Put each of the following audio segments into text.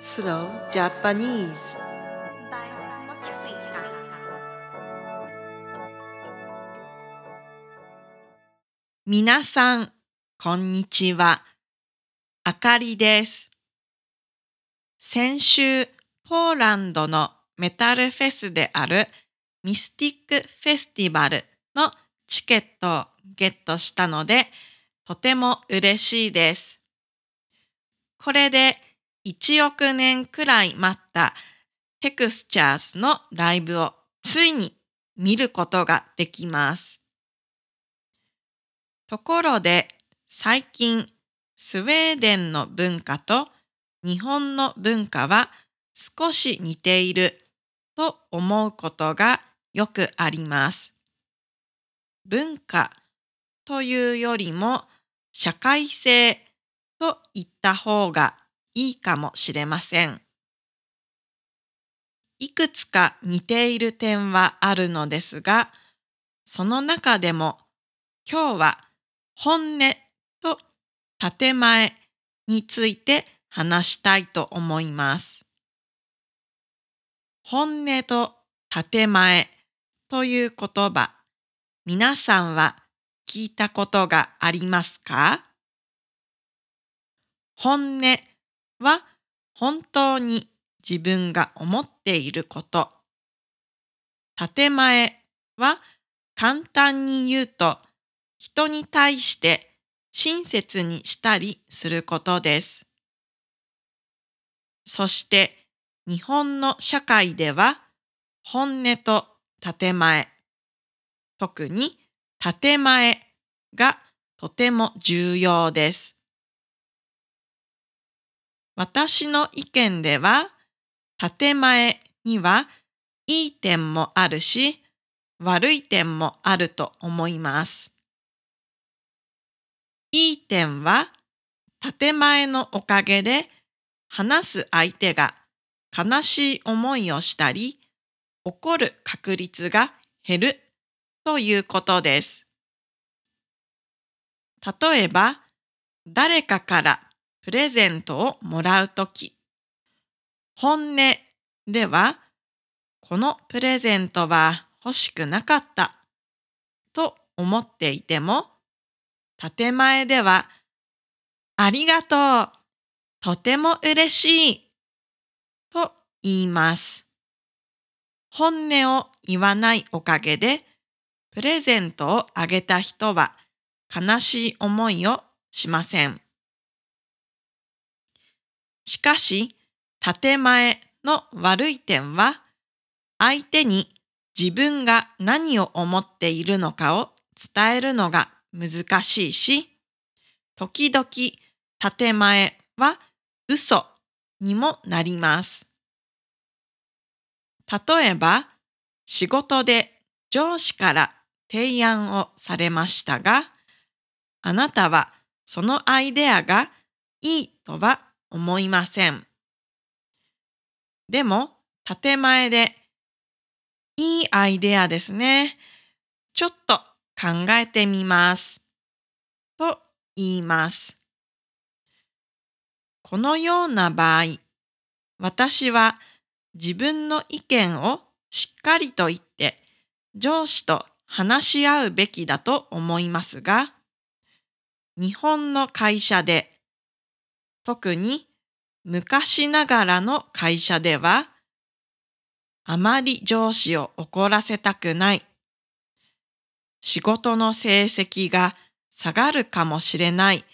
Slow Japanese 皆さん、こんにちは。あかりです。先週、ポーランドのメタルフェスであるミスティックフェスティバルのチケットをゲットしたので、とても嬉しいです。これで1億年くらい待ったテクスチャーズのライブをついに見ることができます。ところで最近スウェーデンの文化と日本の文化は少し似ていると思うことがよくあります。文化というよりも社会性と言った方がいいかもしれません。いくつか似ている点はあるのですが、その中でも今日は本音と建前について話したいと思います。本音と建前という言葉、皆さんは聞いたことがありますか？本音は本当に自分が思っていること。建前は簡単に言うと人に対して親切にしたりすることです。そして日本の社会では本音と建前、特に建前がとても重要です。私の意見では建前にはいい点もあるし悪い点もあると思います。いい点は建前のおかげで話す相手が悲しい思いをしたり怒る確率が減るということです。例えば誰かからプレゼントをもらうとき本音ではこのプレゼントは欲しくなかったと思っていても建前ではありがとうとても嬉しいと言います。本音を言わないおかげでプレゼントをあげた人は悲しい思いをしません。しかし建前の悪い点は相手に自分が何を思っているのかを伝えるのが難しいし、時々建前は嘘にもなります。例えば、仕事で上司から提案をされましたが、あなたはそのアイデアがいいとは思いません。でも、建前でいいアイデアですね。ちょっと考えてみます。と言います。このような場合、私は自分の意見をしっかりと言って上司と話し合うべきだと思いますが、日本の会社で、特に昔ながらの会社では、あまり上司を怒らせたくない。仕事の成績が下がるかもしれない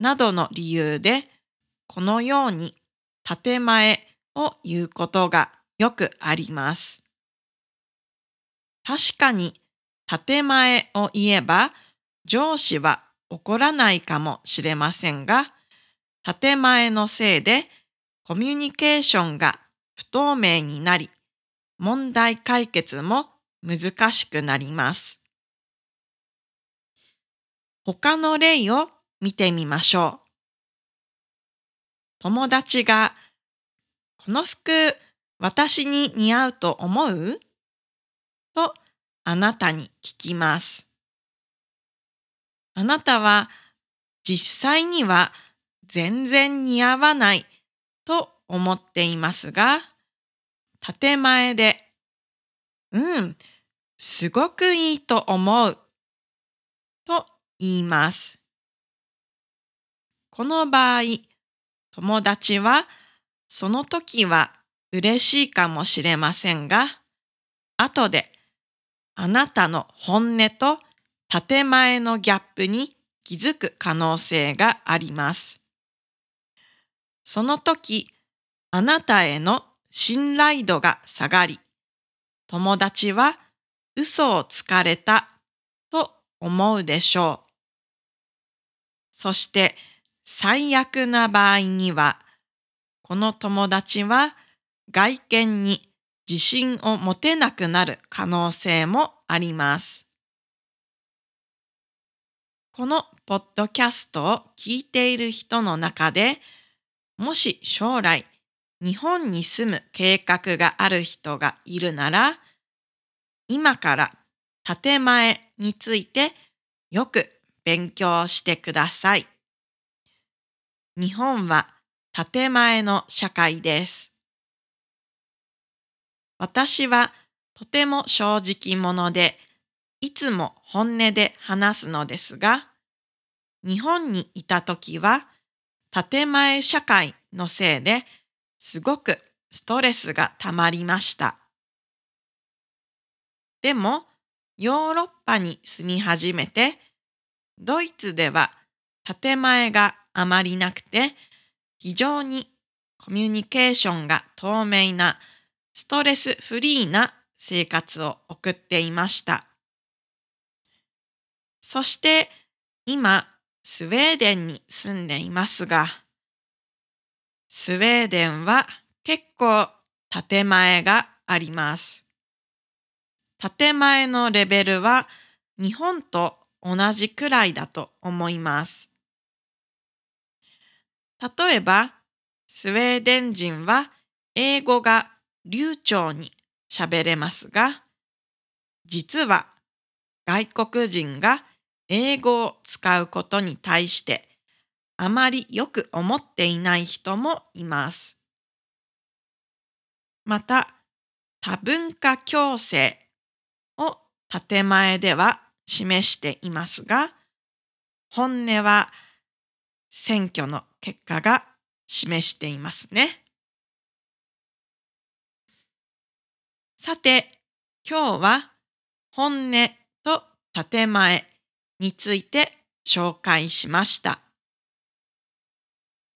などの理由で、このように建前を言うことがよくあります。確かに建前を言えば上司は怒らないかもしれませんが、建前のせいでコミュニケーションが不透明になり、問題解決も難しくなります。他の例を見てみましょう。友達が、この服私に似合うと思う？とあなたに聞きます。あなたは実際には全然似合わないと思っていますが、建前で、うん、すごくいいと思うと言います。この場合、友達はその時は嬉しいかもしれませんが、後であなたの本音と建前のギャップに気づく可能性があります。その時、あなたへの信頼度が下がり、友達は嘘をつかれたと思うでしょう。そして最悪な場合には、この友達は外見に自信を持てなくなる可能性もあります。このポッドキャストを聞いている人の中で、もし将来日本に住む計画がある人がいるなら、今から建前についてよく勉強してください。日本は建前の社会です。私はとても正直者で、いつも本音で話すのですが、日本にいた時は建前社会のせいですごくストレスがたまりました。でもヨーロッパに住み始めてドイツでは建前があまりなくて非常にコミュニケーションが透明なストレスフリーな生活を送っていました。そして今スウェーデンに住んでいますが、スウェーデンは結構建前があります。建前のレベルは日本と同じくらいだと思います。例えば、スウェーデン人は英語が流暢に喋れますが、実は外国人が英語を使うことに対してあまりよく思っていない人もいます。また、多文化共生を建前では示していますが、本音は選挙の結果が示していますね。さて、今日は本音と建前について紹介しました。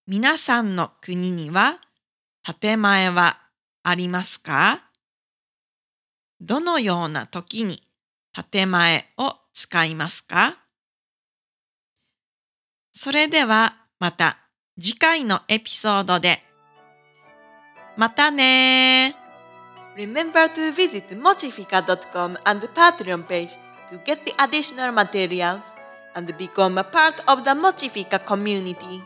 皆さんの国には建前はありますか？どのような時に建前を使いますか？それではまた次回のエピソードで。またね Remember to visit mochifica.com and the Patreon page to get the additional materials and become a part of the Mochifica community.